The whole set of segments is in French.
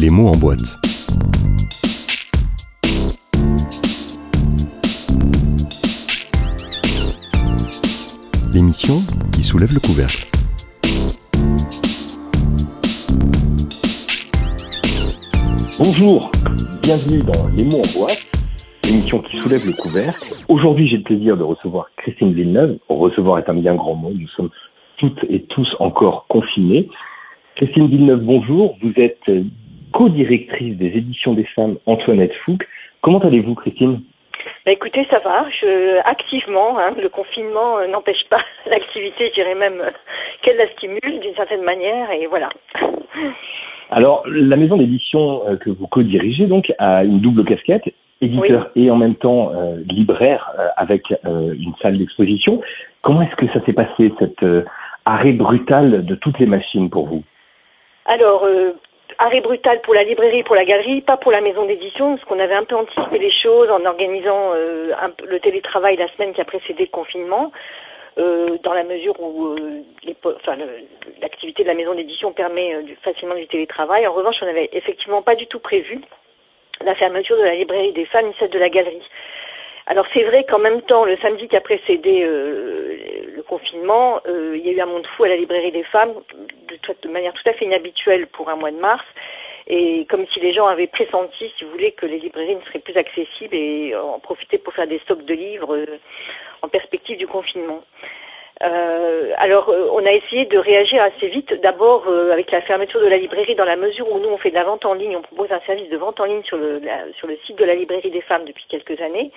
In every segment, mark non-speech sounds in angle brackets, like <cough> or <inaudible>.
Les mots en boîte. L'émission qui soulève le couvercle. Bonjour, bienvenue dans Les mots en boîte, l'émission qui soulève le couvercle. Aujourd'hui, j'ai le plaisir de recevoir Christine Villeneuve. Recevoir est un bien grand mot, nous sommes toutes et tous encore confinés. Christine Villeneuve, bonjour. Vous êtes co-directrice des éditions des femmes Antoinette Fouque. Comment allez-vous, Christine? Bah écoutez, ça va. Je, activement, hein, le confinement euh, n'empêche pas <laughs> l'activité, je dirais même euh, qu'elle la stimule d'une certaine manière, et voilà. <laughs> Alors, la maison d'édition euh, que vous co-dirigez donc a une double casquette, éditeur et en même temps libraire avec une salle d'exposition. Comment est-ce que ça s'est passé, cet arrêt brutal de toutes les machines pour vous? Alors, arrêt brutal pour la librairie, pour la galerie, pas pour la maison d'édition, parce qu'on avait un peu anticipé les choses en organisant euh, le télétravail la semaine qui a précédé le confinement, euh, dans la mesure où euh, l'activité de la maison d'édition permet facilement du télétravail. En revanche, on n'avait effectivement pas du tout prévu la fermeture de la librairie des femmes ni celle de la galerie. Alors c'est vrai qu'en même temps, le samedi qui a précédé euh, le confinement, euh, il y a eu un monde fou à la librairie des femmes de, manière tout à fait inhabituelle pour un mois de mars. Et comme si les gens avaient pressenti, si vous voulez, que les librairies ne seraient plus accessibles et en profiter pour faire des stocks de livres euh, en perspective du confinement. Alors, on a essayé de réagir assez vite. D'abord, avec la fermeture de la librairie, dans la mesure où nous, on fait de la vente en ligne, on propose un service de vente en ligne sur le, sur le site de la librairie des femmes depuis quelques années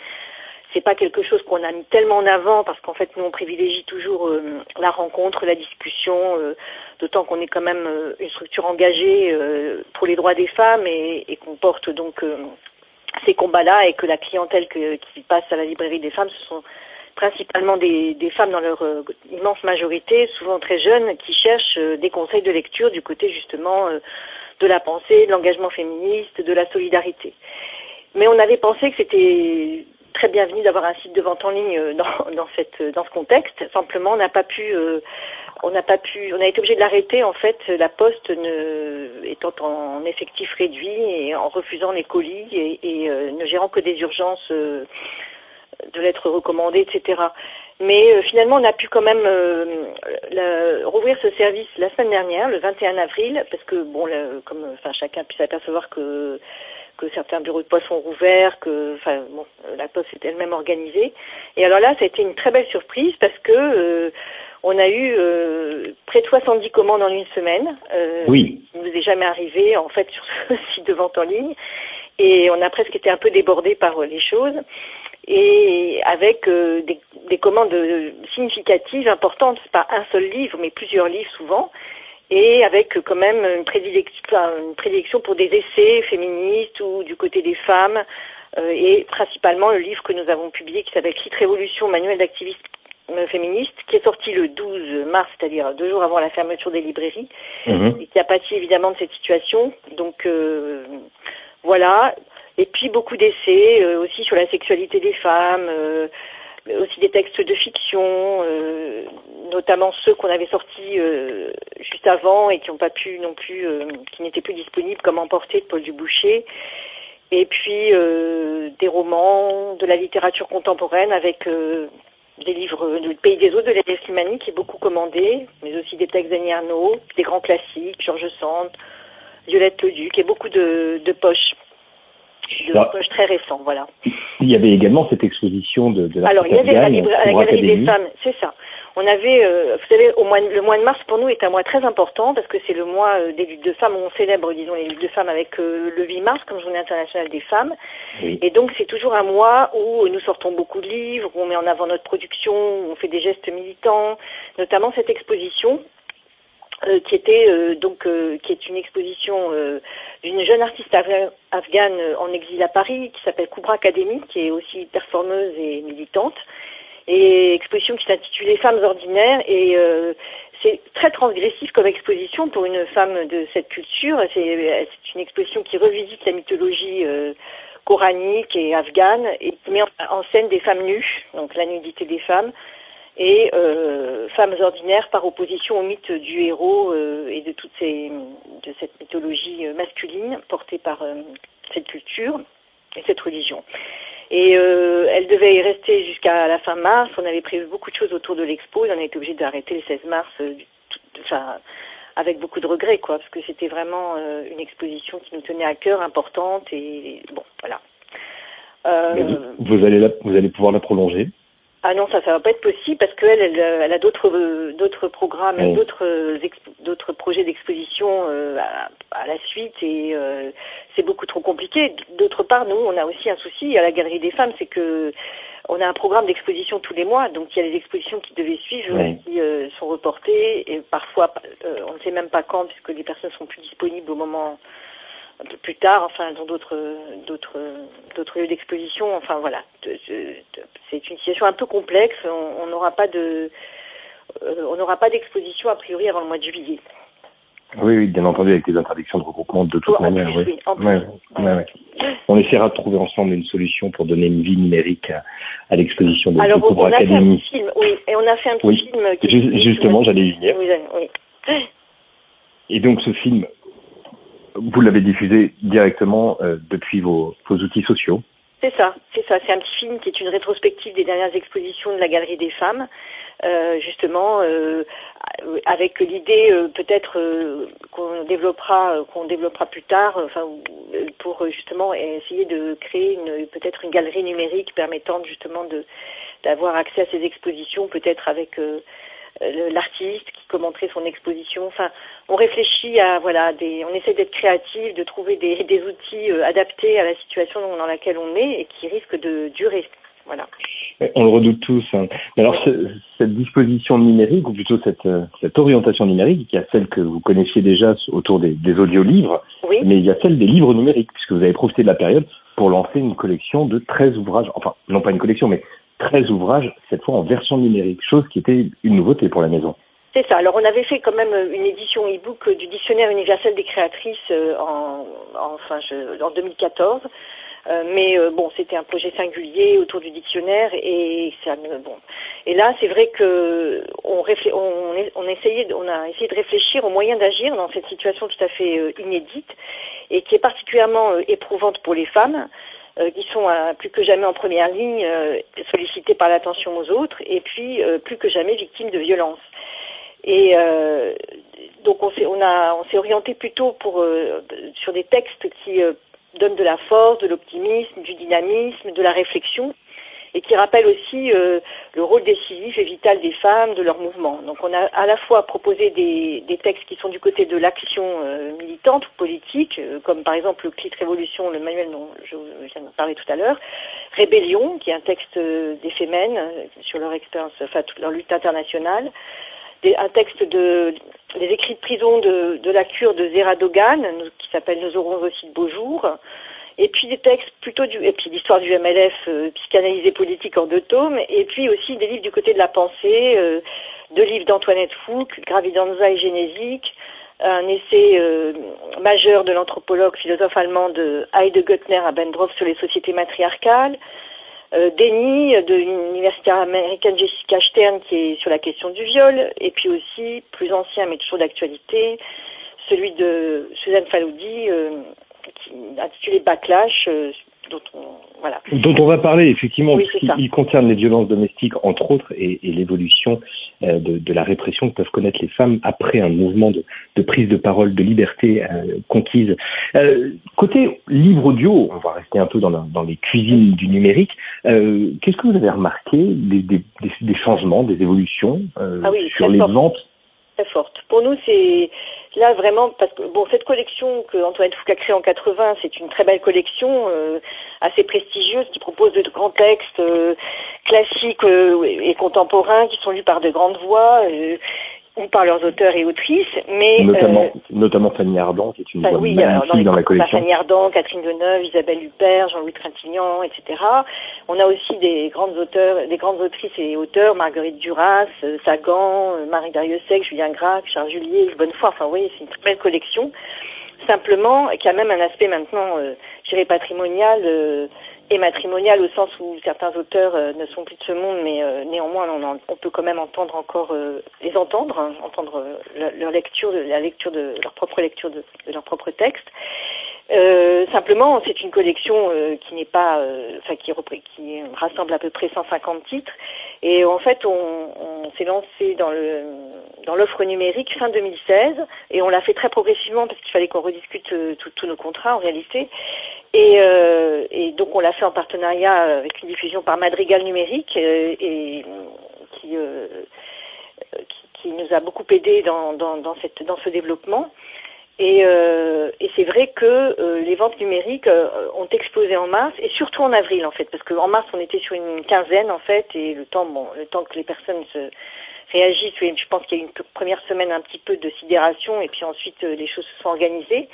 c'est pas quelque chose qu'on a mis tellement en avant parce qu'en fait nous on privilégie toujours euh, la rencontre, la discussion, euh, d'autant qu'on est quand même euh, une structure engagée pour les droits des femmes et, et qu'on porte donc ces combats-là et que la clientèle que, qui passe à la librairie des femmes ce sont principalement des, des femmes dans leur immense majorité, souvent très jeunes, qui cherchent des conseils de lecture du côté justement de la pensée, de l'engagement féministe, de la solidarité. Mais on avait pensé que c'était très bienvenu d'avoir un site de vente en ligne euh, dans, <laughs> dans, cette, dans ce contexte. Simplement, on n'a pas pu, euh, on n'a pas pu, on a été obligé de l'arrêter en fait. La Poste ne, étant en effectif réduit et en refusant les colis et, euh, ne gérant que des urgences de lettres recommandées, etc. Mais finalement, on a pu quand même la, rouvrir ce service la semaine dernière, le 21 avril, parce que bon, comme enfin chacun puisse apercevoir que que certains bureaux de poste sont rouverts, que enfin bon, la poste est elle-même organisée. Et alors là, ça a été une très belle surprise parce que euh, on a eu euh, près de 70 commandes en une semaine. Euh, oui. Ce qui nous est jamais arrivé en fait sur ce <laughs> site de vente en ligne. Et on a presque été un peu débordé par les choses et avec des, des, commandes significatives, importantes. Pas un seul livre, mais plusieurs livres souvent avec quand même une prédilection, pour des essais féministes ou du côté des femmes, euh, et principalement le livre que nous avons publié qui s'appelle Clit Révolution, manuel d'activisme féministe, qui est sorti le 12 mars, c'est-à-dire deux jours avant la fermeture des librairies, mhm. et qui a pâti évidemment de cette situation. Donc euh, voilà. Et puis beaucoup d'essais euh, aussi sur la sexualité des femmes, aussi des textes de fiction, euh, notamment ceux qu'on avait sortis euh, juste avant et qui n'ont pas pu non plus, euh, qui n'étaient plus disponibles, comme Emporté de Paul Duboucher, et puis des romans, de la littérature contemporaine avec des livres du Pays des Eaux de Léa Slimani qui est beaucoup commandé, mais aussi des textes d'Annie Arnaud, des grands classiques, Georges Sand, Violette Leduc et beaucoup de, de poches de poches très récents, voilà. Il y avait également cette exposition de, de la Alors, il y avait la, la Galerie des Femmes, c'est ça. On avait, euh, vous savez, au mois, le mois de mars pour nous est un mois très important parce que c'est le mois euh, des luttes de femmes où on célèbre, disons, les luttes de femmes avec euh, le 8 mars comme Journée internationale des femmes. Et donc c'est toujours un mois où nous sortons beaucoup de livres, où on met en avant notre production, où on fait des gestes militants, notamment cette exposition euh, qui était euh, donc euh, qui est une exposition d'une jeune artiste afghane en exil à Paris qui s'appelle Koubra Academy qui est aussi performeuse et militante. Et exposition qui s'intitule Les femmes ordinaires. Et c'est très transgressif comme exposition pour une femme de cette culture. C'est une exposition qui revisite la mythologie coranique et afghane et qui met en scène des femmes nues donc la nudité des femmes et euh, femmes ordinaires par opposition au mythe du héros euh, et de toute de cette mythologie euh, masculine portée par cette culture et cette religion. Et elle devait y rester jusqu'à la fin mars. On avait prévu beaucoup de choses autour de l'expo. Et on a été obligé d'arrêter le 16 mars, enfin, avec beaucoup de regrets, quoi, parce que c'était vraiment une exposition qui nous tenait à cœur, importante. Et bon, voilà. Vous, allez la, vous allez pouvoir la prolonger ah non, ça, ça va pas être possible parce qu'elle, elle, elle, a d'autres, d'autres programmes, oui. d'autres, d'autres projets d'exposition euh, à, à, la suite et euh, c'est beaucoup trop compliqué. D'autre part, nous, on a aussi un souci à la Galerie des Femmes, c'est que on a un programme d'exposition tous les mois, donc il y a les expositions qui devaient suivre, oui. qui euh, sont reportées et parfois on ne sait même pas quand puisque les personnes sont plus disponibles au moment un peu plus tard, enfin dans d'autres d'autres d'autres lieux d'exposition. Enfin voilà, c'est une situation un peu complexe. On n'aura pas de euh, on n'aura pas d'exposition a priori avant le mois de juillet. Oui, oui, bien entendu, avec les interdictions de regroupement de toute oh, manière. Plus, oui. oui en plus. Ouais, ouais, ouais. On essaiera de trouver ensemble une solution pour donner une vie numérique à, à l'exposition de Alors, on a Academy. fait un petit film, oui, et on a fait un petit film. Qui Just, justement, j'allais y venir. Oui, oui. Et donc, ce film, vous l'avez diffusé directement euh, depuis vos, outils sociaux. C'est ça, c'est ça. C'est un petit film qui est une rétrospective des dernières expositions de la Galerie des Femmes, euh, justement euh, avec l'idée peut-être qu'on développera, qu'on développera plus tard, enfin pour justement essayer de créer peut-être une galerie numérique permettant justement d'avoir accès à ces expositions, peut-être avec l'artiste qui commenterait son exposition. Enfin, on réfléchit à voilà, des, on essaie d'être créatif, de trouver des, des outils euh, adaptés à la situation dans laquelle on est et qui risquent de durer. Voilà. On le redoute tous. Hein. Mais alors, cette disposition numérique, ou plutôt cette, cette orientation numérique, il y a celle que vous connaissiez déjà autour des, des audiolivres, oui. mais il y a celle des livres numériques, puisque vous avez profité de la période pour lancer une collection de 13 ouvrages, enfin, non pas une collection, mais 13 ouvrages, cette fois en version numérique, chose qui était une nouveauté pour la maison. C'est ça. Alors on avait fait quand même une édition e-book du dictionnaire universel des créatrices en, en, enfin, en 2014. Euh, mais euh, bon, c'était un projet singulier autour du dictionnaire et ça bon. Et là, c'est vrai que on, on, essayait, on a essayé de réfléchir aux moyens d'agir dans cette situation tout à fait euh, inédite et qui est particulièrement éprouvante pour les femmes. Euh, qui sont euh, plus que jamais en première ligne, euh, sollicitées par l'attention aux autres, et puis plus que jamais victimes de violences. Et donc on s'est orienté plutôt sur des textes qui donnent de la force, de l'optimisme, du dynamisme, de la réflexion, et qui rappellent aussi euh, le rôle décisif et vital des femmes, de leur mouvement. Donc on a à la fois proposé des, des textes qui sont du côté de l'action euh, militante ou politique, euh, comme par exemple le Clit Révolution, le manuel dont je viens de parler tout à l'heure, Rébellion, qui est un texte des Femmes sur leur expérience, enfin toute leur lutte internationale, des, un texte de les écrits de prison de, de la cure de Zera Dogan, qui s'appelle Nous aurons aussi de beaux jours, et puis des textes plutôt du et puis l'histoire du MLF euh, psychanalysé politique en deux tomes et puis aussi des livres du côté de la pensée euh, deux livres d'Antoinette Fouque Gravidanza et Génésique un essai euh, majeur de l'anthropologue philosophe allemande Heide Göttner à Bendorf sur les sociétés matriarcales euh, Déni de l'université américaine Jessica Stern qui est sur la question du viol et puis aussi plus ancien mais toujours d'actualité celui de Suzanne Faloudi intitulé Backlash, euh, dont on, voilà. Dont on va parler effectivement, oui, il, il, concerne les violences domestiques entre autres et, et l'évolution euh, de, de, la répression que peuvent connaître les femmes après un mouvement de, de prise de parole, de liberté euh, conquise. Euh, côté livre audio, on va rester un peu dans, la, dans les cuisines du numérique. Euh, qu'est-ce que vous avez remarqué des, des, des changements, des évolutions ah oui, sur les forte. ventes? Très forte. Pour nous, c'est là vraiment parce que bon cette collection que Antoine Foucault a créée en 80 c'est une très belle collection euh, assez prestigieuse qui propose de grands textes euh, classiques euh, et contemporains qui sont lus par de grandes voix ou par leurs auteurs et autrices mais notamment notamment Fanny Ardant qui est une voix oui, magnifique dans, les, dans la collection. Fanny Ardant Catherine Deneuve Isabelle Huppert Jean-Louis Trintignant etc on a aussi des grandes auteurs des grandes autrices et auteurs Marguerite Duras Sagan Marie Dariussec Julien Gracq Charles Julier Bonnefoy enfin oui c'est une très belle collection. Simplement qui a même un aspect maintenant euh, je dirais patrimonial euh, et matrimonial au sens où certains auteurs euh, ne sont plus de ce monde, mais euh, néanmoins on, on, peut quand même entendre encore euh, les entendre, hein, entendre leur, lecture, la lecture de leur propre lecture de, de leur propre texte. simplement, c'est une collection qui n'est pas, enfin qui, qui rassemble à peu près 150 titres, et en fait on, on s'est lancé dans le dans l'offre numérique fin 2016, et on l'a fait très progressivement parce qu'il fallait qu'on rediscute tous nos contrats en réalité. Et, euh, et, donc on l'a fait en partenariat avec une diffusion par Madrigal Numérique euh, et qui, euh, qui, qui, nous a beaucoup aidé dans, dans, dans, cette, dans ce développement. Et, euh, et c'est vrai que euh, les ventes numériques ont explosé en mars et surtout en avril en fait, parce qu'en mars on était sur une quinzaine en fait et le temps, bon, le temps que les personnes se réagissent, je pense qu'il y a eu une première semaine un petit peu de sidération et puis ensuite les choses se sont organisées.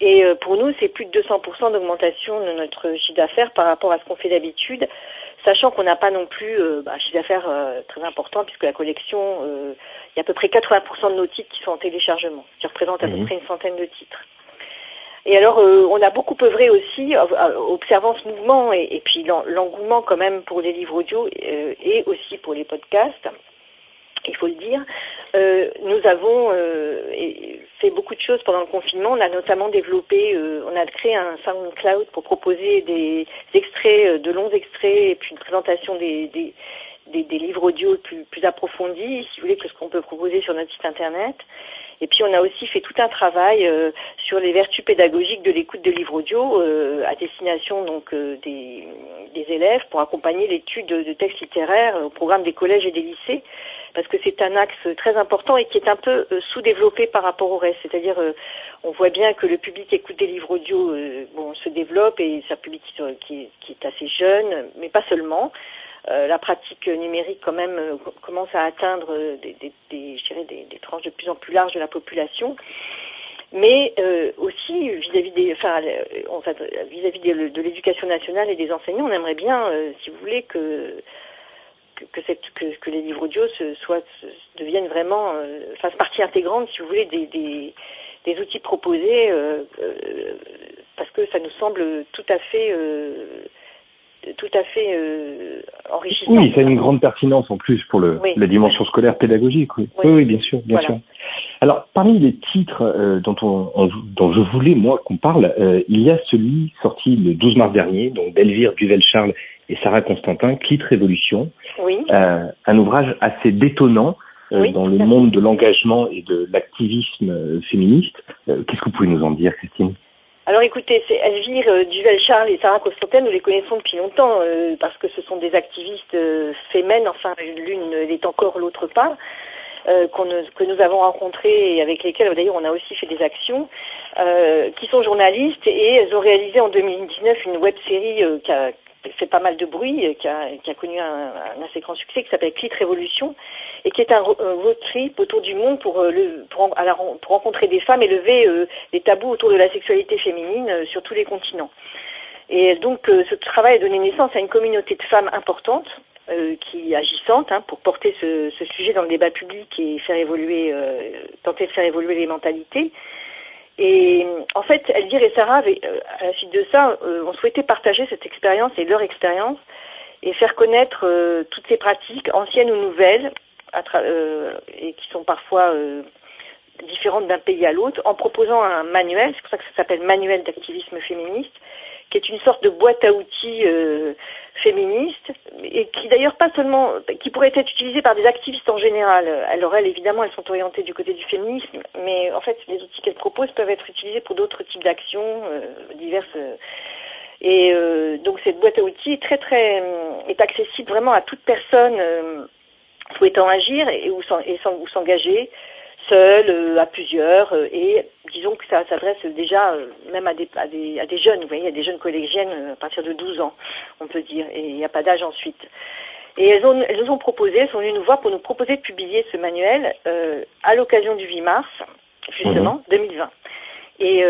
Et euh, pour nous, c'est plus de 200% d'augmentation de notre chiffre d'affaires par rapport à ce qu'on fait d'habitude, sachant qu'on n'a pas non plus euh, bah, un chiffre d'affaires euh, très important puisque la collection, il y a à peu près 80% de nos titres qui sont en téléchargement, qui représentent à peu mhm. près une centaine de titres. Et alors, on a beaucoup œuvré aussi, observant ce mouvement et, et puis l'engouement quand même pour les livres audio et aussi pour les podcasts il faut le dire. Euh, nous avons euh, fait beaucoup de choses pendant le confinement. On a notamment développé, euh, on a créé un SoundCloud pour proposer des extraits, euh, de longs extraits, et puis une présentation des, des, des, livres audio plus, plus approfondis, si vous voulez, que ce qu'on peut proposer sur notre site internet. Et puis on a aussi fait tout un travail euh, sur les vertus pédagogiques de l'écoute de livres audio euh, à destination donc euh, des, des, élèves pour accompagner l'étude de, de, textes littéraires au programme des collèges et des lycées parce que c'est un axe très important et qui est un peu sous-développé par rapport au reste. C'est-à-dire on voit bien que le public écoute des livres audio bon se développe et c'est un public qui, est assez jeune, mais pas seulement. Euh, la pratique numérique quand même euh, commence à atteindre euh, des, des, des, tranches de plus en plus larges de la population. Mais aussi vis-à-vis des, enfin, vis-à-vis de l'éducation nationale et des enseignants, on aimerait bien, si vous voulez, que que, cette, que, que les livres audio se, soient, deviennent vraiment, fassent partie intégrante, si vous voulez, des, des, des outils proposés, parce que ça nous semble tout à fait tout à fait euh, enrichissant. Oui, ça a une grande pertinence en plus pour le, la dimension scolaire pédagogique. Oui, oui, oui bien sûr, bien sûr. Alors, parmi les titres euh, dont, on, dont je voulais, moi, qu'on parle, euh, il y a celui sorti le 12 mars dernier, donc d'Elvire Duvel-Charles et Sarah Constantin, Clit Révolution. Oui. Euh, un ouvrage assez détonnant euh, dans le monde de l'engagement et de l'activisme féministe. Qu'est-ce que vous pouvez nous en dire, Christine? Alors écoutez, c'est Elvire euh, Duvel-Charles et Sarah Constantin, nous les connaissons depuis longtemps euh, parce que ce sont des activistes euh, fémènes, enfin l'une est encore, l'autre pas, euh, que nous avons rencontrées et avec lesquelles d'ailleurs on a aussi fait des actions, qui sont journalistes et elles ont réalisé en 2019 une web série qui a fait pas mal de bruit, qui a, qui a connu un, assez grand succès, qui s'appelle Clit Révolution, et qui est un, road trip autour du monde pour, euh, le, pour, pour rencontrer des femmes et lever euh, les tabous autour de la sexualité féminine euh, sur tous les continents. Et donc ce travail a donné naissance à une communauté de femmes importante, euh, qui agissante hein, pour porter ce, ce, sujet dans le débat public et faire évoluer, euh, tenter de faire évoluer les mentalités. Et en fait, Elvire et Sarah, avaient, à la suite de ça, ont souhaité partager cette expérience et leur expérience et faire connaître toutes ces pratiques, anciennes ou nouvelles, euh, et qui sont parfois euh, différentes d'un pays à l'autre, en proposant un manuel, c'est pour ça que ça s'appelle manuel d'activisme féministe, qui est une sorte de boîte à outils euh, féministe et qui d'ailleurs pas seulement qui pourrait être utilisée par des activistes en général. Alors elles évidemment elles sont orientées du côté du féminisme, mais en fait les outils qu'elles proposent peuvent être utilisés pour d'autres types d'actions euh, diverses. Et euh, donc cette boîte à outils est très très est accessible vraiment à toute personne souhaitant agir et, ou s'engager seul, euh, à plusieurs, euh, et disons que ça s'adresse déjà euh, même à des, à, des, à des jeunes, vous voyez, à des jeunes collégiennes à partir de 12 ans, on peut dire, et il n'y a pas d'âge ensuite. Et elles, ont, elles nous ont proposé, elles sont venues nous voir pour nous proposer de publier ce manuel à l'occasion du 8 mars, justement, 2020. Mhm. Et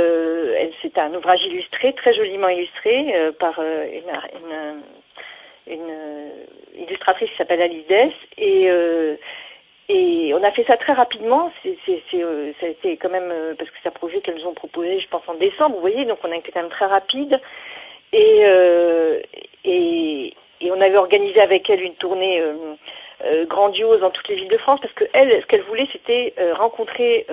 c'est un ouvrage illustré, très joliment illustré, par une, une une euh, illustratrice qui s'appelle Alice Dess et euh, et on a fait ça très rapidement. C'est, euh, quand même parce que c'est un projet qu'elles nous ont proposé, je pense en décembre. Vous voyez, donc on a été quand même très rapide. Et, et on avait organisé avec elle une tournée grandiose dans toutes les villes de France parce que ce qu'elle voulait, c'était rencontrer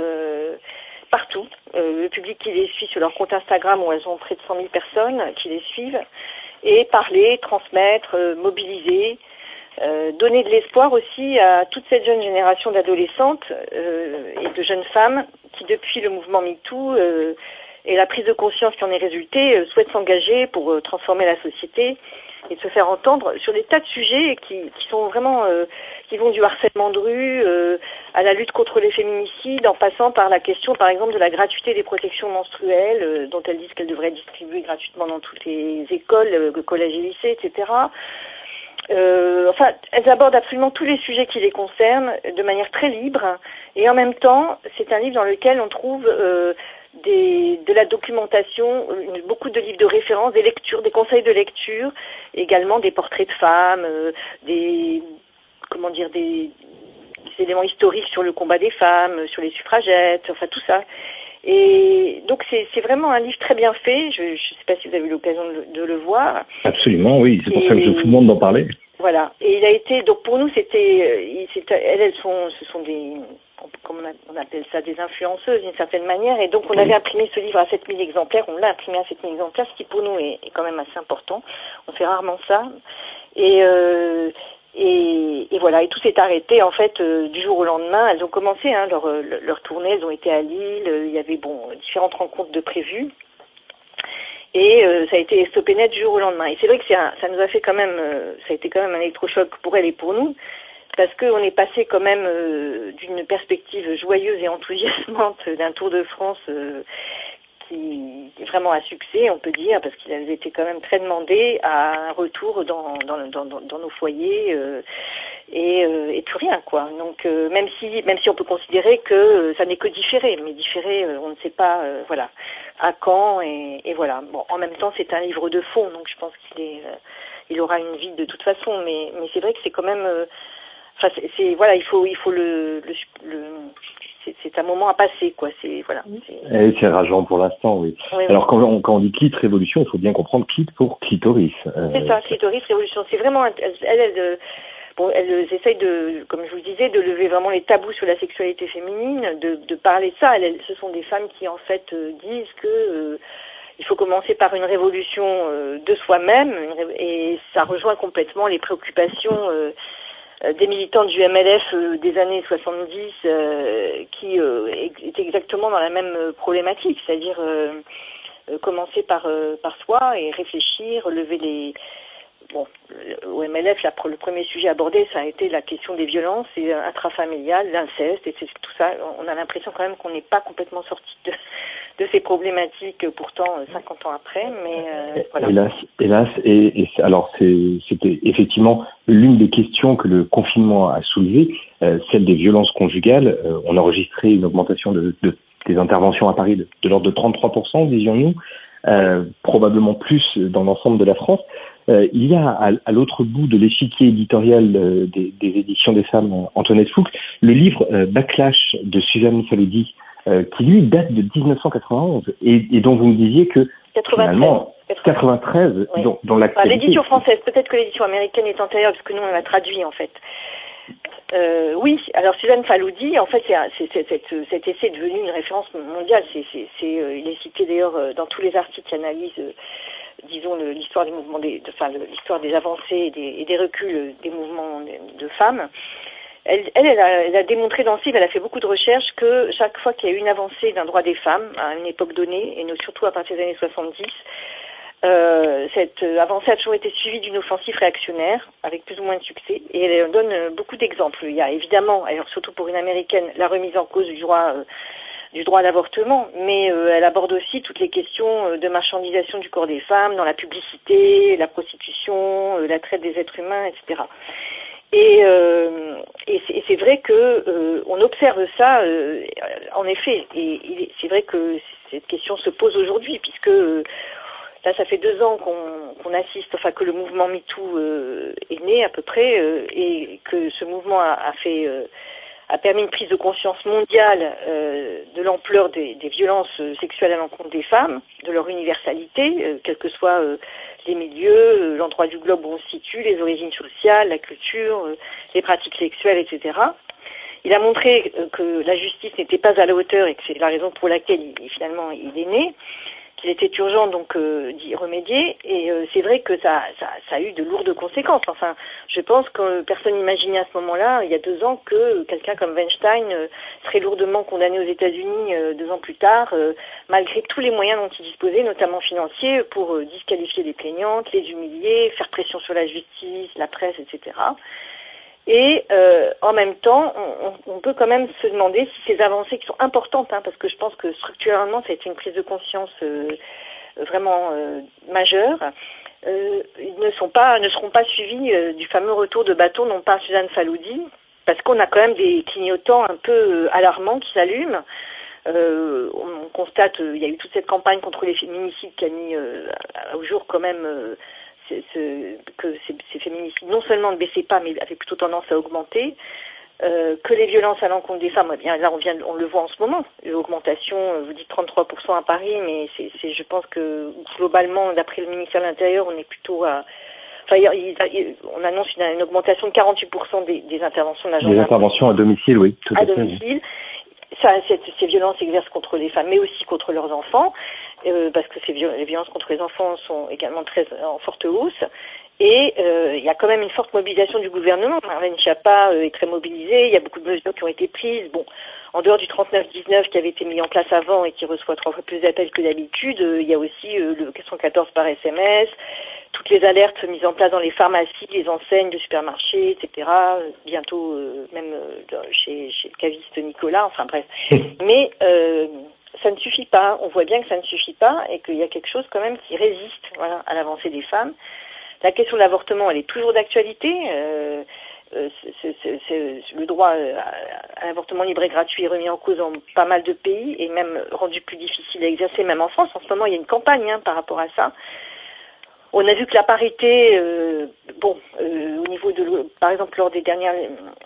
partout le public qui les suit sur leur compte Instagram où elles ont près de 100 000 personnes qui les suivent et parler, transmettre, mobiliser euh, donner de l'espoir aussi à toute cette jeune génération d'adolescentes euh, et de jeunes femmes qui, depuis le mouvement MeToo euh, et la prise de conscience qui en est résultée, euh, souhaitent s'engager pour euh, transformer la société et se faire entendre sur des tas de sujets qui, qui sont vraiment qui vont du harcèlement de rue à la lutte contre les féminicides, en passant par la question, par exemple, de la gratuité des protections menstruelles, dont elles disent qu'elles devraient être distribuées gratuitement dans toutes les écoles, collèges et lycées, etc. Euh, enfin, elles abordent absolument tous les sujets qui les concernent de manière très libre. Et en même temps, c'est un livre dans lequel on trouve euh, des, de la documentation, beaucoup de livres de référence, des lectures, des conseils de lecture, également des portraits de femmes, euh, des comment dire des, des éléments historiques sur le combat des femmes, sur les suffragettes, enfin tout ça. Et donc c'est vraiment un livre très bien fait. Je ne sais pas si vous avez eu l'occasion de, de, le voir. Absolument, oui. C'est pour ça que je tout le monde d'en parler. Voilà. Et il a été donc pour nous c'était euh, elles elles sont ce sont des comme on, appelle ça des influenceuses d'une certaine manière et donc on avait imprimé ce livre à 7000 exemplaires on l'a imprimé à 7000 exemplaires ce qui pour nous est, est, quand même assez important on fait rarement ça et euh, et, et, voilà, et tout s'est arrêté en fait euh, du jour au lendemain. Elles ont commencé hein, leur, leur tournée, elles ont été à Lille. il y avait bon différentes rencontres de prévues et euh, ça a été stoppé net du jour au lendemain. Et c'est vrai que un, ça nous a fait quand même, euh, ça a été quand même un électrochoc pour elle et pour nous, parce qu'on est passé quand même euh, d'une perspective joyeuse et enthousiasmante <laughs> d'un Tour de France est vraiment un succès, on peut dire, parce qu'ils avaient été quand même très demandés à un retour dans, dans, dans, dans nos foyers et, et, plus rien quoi. Donc même si même si on peut considérer que ça n'est que différé, mais différé, on ne sait pas, voilà à Caen et, et, voilà. Bon, en même temps, c'est un livre de fond, donc je pense qu'il est, euh, il aura une vie de toute façon. Mais, mais c'est vrai que c'est quand même, euh, enfin, c'est voilà, il faut, il faut le, le, le c'est un moment à passer, quoi. C'est voilà. C'est rageant pour l'instant, oui. Alors quand on, quand on dit clit révolution, il faut bien comprendre clit pour clitoris. Euh, c'est ça, clitoris révolution. C'est vraiment elle, elle, elle bon, elles essayent de, comme je vous disais, de lever vraiment les tabous sur la sexualité féminine, de, de parler de ça. Elles, ce sont des femmes qui en fait euh, disent que euh, il faut commencer par une révolution euh, de soi-même, et ça rejoint complètement les préoccupations des militants du MLF des années 70 qui étaient exactement dans la même problématique, c'est-à-dire commencer par par soi et réfléchir, lever les bon, au MLF, le premier sujet abordé, ça a été la question des violences et euh, intrafamiliales, l'inceste, et tout ça. On a l'impression quand même qu'on n'est pas complètement sorti de, de ces problématiques, pourtant 50 euh, ans après, mais euh, voilà. Hélas, hélas, et, et alors c'était effectivement l'une des questions que le confinement a soulevées, celle des violences conjugales. on a enregistré une augmentation de, de des interventions à Paris de, de l'ordre de 33%, disions-nous, probablement plus dans l'ensemble de la France. Euh, il y a à, l'autre bout de l'échiquier éditorial euh, des, des, éditions des femmes Antoinette Fuchs le livre euh, Backlash de Suzanne Faludi, qui lui date de 1991 et, et, dont vous me disiez que 93. finalement 93 oui. dans, dans l'édition française, peut-être que l'édition américaine est antérieure parce que nous on l'a traduit en fait. Euh, oui, alors Suzanne Faloudi, en fait, c'est, cet essai est devenu une référence mondiale. C'est, il est cité d'ailleurs dans tous les articles qui analysent disons, l'histoire des mouvements, des, enfin, l'histoire des avancées et des, et des, reculs des mouvements de, femmes. Elle, elle, elle, a, elle, a, démontré dans ce livre, elle a fait beaucoup de recherches, que chaque fois qu'il y a eu une avancée d'un droit des femmes, à une époque donnée, et surtout à partir des années 70, euh, cette avancée a toujours été suivie d'une offensive réactionnaire, avec plus ou moins de succès, et elle donne beaucoup d'exemples. Il y a évidemment, alors surtout pour une américaine, la remise en cause du droit euh, du droit à l'avortement, mais euh, elle aborde aussi toutes les questions de marchandisation du corps des femmes dans la publicité, la prostitution, la traite des êtres humains, etc. Et, euh, et c'est vrai que euh, on observe ça, euh, en effet. Et, c'est vrai que cette question se pose aujourd'hui, puisque là, ça fait deux ans qu'on assiste, enfin que le mouvement MeToo est né à peu près, et que ce mouvement a, a fait a permis une prise de conscience mondiale euh, de l'ampleur des, des, violences sexuelles à l'encontre des femmes, de leur universalité, euh, quelle que soit euh, les milieux, l'endroit du globe où on se situe, les origines sociales, la culture, les pratiques sexuelles, etc. Il a montré que la justice n'était pas à la hauteur et que c'est la raison pour laquelle il, finalement il est né qu'il était urgent donc euh, d'y remédier et euh, c'est vrai que ça, ça, ça, a eu de lourdes conséquences. Enfin, je pense que personne n'imaginait à ce moment-là, il y a deux ans, que quelqu'un comme Weinstein euh, serait lourdement condamné aux États-Unis deux ans plus tard, malgré tous les moyens dont il disposait, notamment financiers, pour disqualifier les plaignantes, les humilier, faire pression sur la justice, la presse, etc. Et euh, en même temps, on, on, peut quand même se demander si ces avancées qui sont importantes, hein, parce que je pense que structurellement, ça a été une prise de conscience euh, vraiment euh, majeure, euh, ne sont pas, ne seront pas suivies euh, du fameux retour de bâton, non pas Suzanne Faloudi, parce qu'on a quand même des clignotants un peu alarmants qui s'allument. on constate, il y a eu toute cette campagne contre les féminicides qui a mis au jour quand même que ces, féminicides non seulement ne baissaient pas, mais avaient plutôt tendance à augmenter. Euh, que les violences à l'encontre des femmes, eh bien là on vient, on le voit en ce moment, l'augmentation, euh, vous dites 33% à Paris, mais c'est, je pense que globalement, d'après le ministère de l'Intérieur, on est plutôt à, enfin, on annonce une, augmentation de 48% des, des interventions de la Des interventions à domicile, oui, tout à, à domicile. Ça, ces violences s'exercent contre les femmes, mais aussi contre leurs enfants. Euh, parce que ces les violences contre les enfants sont également très en forte hausse. Et euh, il y a quand même une forte mobilisation du gouvernement. Marlène Schiappa euh, est très mobilisée. Il y a beaucoup de mesures qui ont été prises. Bon, en dehors du 39-19 qui avait été mis en place avant et qui reçoit trois fois plus d'appels que d'habitude, il y a aussi le 114 par SMS, toutes les alertes mises en place dans les pharmacies, les enseignes de supermarchés, etc. Bientôt même chez, chez le caviste Nicolas. Enfin bref. <laughs> Mais ça ne suffit pas. On voit bien que ça ne suffit pas et qu'il y a quelque chose quand même qui résiste voilà, à l'avancée des femmes. La question de l'avortement, elle est toujours d'actualité. Euh, euh, le droit euh, à l'avortement libre et gratuit est remis en cause dans pas mal de pays et même rendu plus difficile à exercer, même en France. En ce moment, il y a une campagne hein, par rapport à ça. On a vu que la parité, euh, bon, euh, au niveau de, par exemple, lors des dernières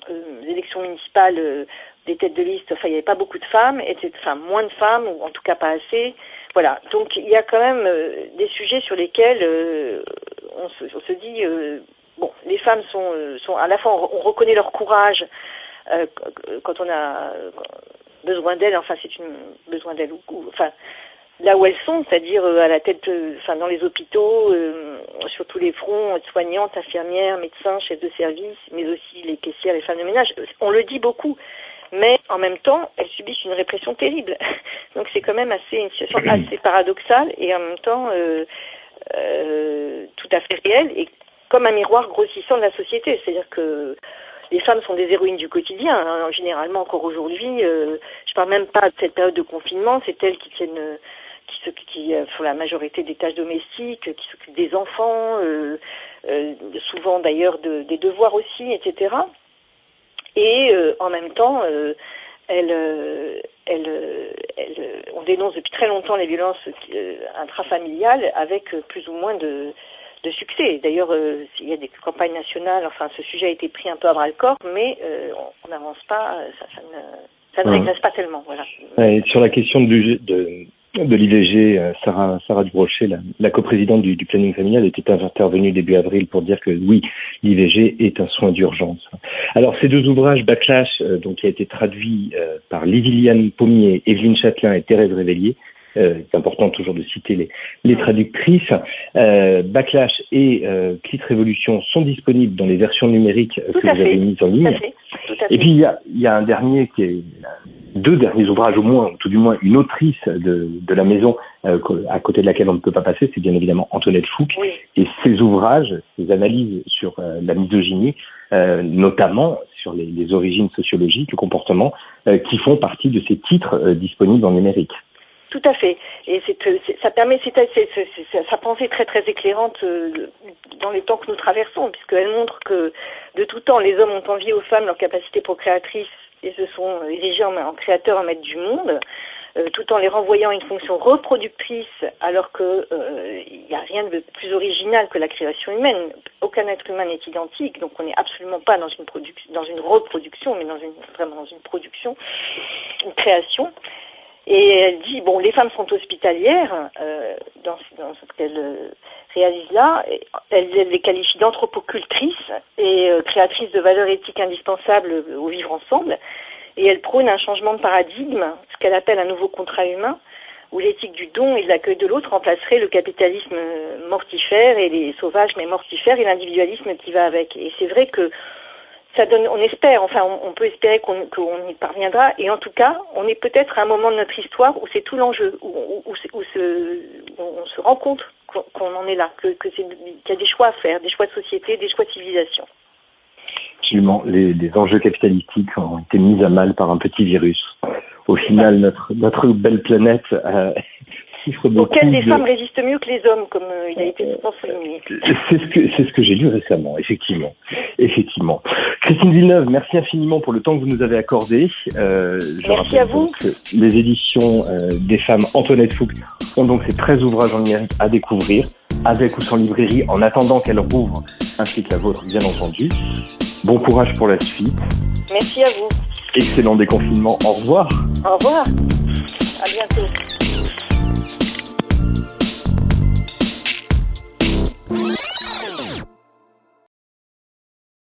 euh, élections municipales, des têtes de liste, enfin, il n'y avait pas beaucoup de femmes, et enfin, moins de femmes, ou en tout cas pas assez. Voilà. Donc, il y a quand même des sujets sur lesquels on se, on, se, dit, bon, les femmes sont, sont, à la fois, on, reconnaît leur courage quand on a besoin d'elles, enfin, c'est une besoin d'elles, ou, enfin, là où elles sont, c'est-à-dire euh, à la tête, euh, enfin dans les hôpitaux, euh, sur tous les fronts, soignantes, infirmières, médecins, chefs de service, mais aussi les caissières, les femmes de ménage. On le dit beaucoup, mais en même temps, elles subissent une répression terrible. <laughs> Donc c'est quand même assez une situation <clears throat> assez paradoxale et en même temps euh, euh, tout à fait réelle et comme un miroir grossissant de la société. C'est-à-dire que les femmes sont des héroïnes du quotidien. Hein. Généralement, encore aujourd'hui, je parle même pas de cette période de confinement, c'est elles qui tiennent qui, qui euh, font la majorité des tâches domestiques, qui s'occupent des enfants, euh, euh, souvent d'ailleurs de, des devoirs aussi, etc. Et euh, en même temps, elle, elle, elle, on dénonce depuis très longtemps les violences intrafamiliales avec plus ou moins de, de succès. D'ailleurs, il y a des campagnes nationales, enfin ce sujet a été pris un peu à bras le corps, mais on n'avance pas, ça, ça ne, ça ne régresse pas tellement. Voilà. Et sur la question de, de l'IVG, euh, Sarah, Sarah Dubrochet, la, la coprésidente du, du, planning familial, était intervenue début avril pour dire que oui, l'IVG est un soin d'urgence. Alors ces deux ouvrages, Backlash, euh, donc qui a été traduit euh, par Liviliane Pommier, Evelyne Châtelain et Thérèse Révélier, euh, c'est important toujours de citer les, les traductrices. Euh, Backlash et euh, Clit Révolution sont disponibles dans les versions numériques que vous avez mises en ligne. Et puis il y a, il y a un dernier qui est deux derniers ouvrages au moins, tout du moins une autrice de, de la maison euh, à côté de laquelle on ne peut pas passer, c'est bien évidemment Antoinette Fouque. Oui. Et ses ouvrages, ses analyses sur euh, la misogynie, euh, notamment sur les, les, origines sociologiques, le comportement, qui font partie de ces titres disponibles en numérique. Tout à fait. Et c'est, ça permet, c'est, sa pensée très très éclairante dans les temps que nous traversons, puisqu'elle montre que de tout temps, les hommes ont envié aux femmes leur capacité procréatrice et se sont érigés en, créateurs, en maître du monde, euh, tout en les renvoyant à une fonction reproductrice, alors que euh, il n'y a rien de plus original que la création humaine. Aucun être humain n'est identique, donc on n'est absolument pas dans une dans une reproduction, mais dans une vraiment dans une production, une création. Et elle dit, bon, les femmes sont hospitalières euh, dans, ce qu'elle euh, réalise là. Elle les qualifie d'anthropocultrices et euh, créatrices de valeurs éthiques indispensables au vivre ensemble. Et elle prône un changement de paradigme, ce qu'elle appelle un nouveau contrat humain, où l'éthique du don et de l'accueil de l'autre remplacerait le capitalisme mortifère et les sauvages mais mortifères et l'individualisme qui va avec. Et c'est vrai que on espère, enfin, on, peut espérer qu'on y parviendra. Et en tout cas, on est peut-être à un moment de notre histoire où c'est tout l'enjeu, où, on se rend compte qu'on en est là, qu'il y a des choix à faire, des choix de société, des choix de civilisation. Absolument. Les, les, enjeux capitalistiques ont été mis à mal par un petit virus. Au final, notre, notre belle planète euh, beaucoup. Auquel les femmes résistent mieux que les hommes, comme euh, il a été souvent souligné. C'est ce que, c'est ce que j'ai lu récemment, effectivement. Effectivement. Christine Villeneuve, merci infiniment pour le temps que vous nous avez accordé. Euh, je merci à vous. Que les éditions euh, des femmes Antoinette Fouque ont donc ces 13 ouvrages en numérique à découvrir, avec ou sans librairie, en attendant qu'elles rouvrent, ainsi que la vôtre, bien entendu. Bon courage pour la suite. Merci à vous. Excellent déconfinement. Au revoir. Au revoir. À bientôt.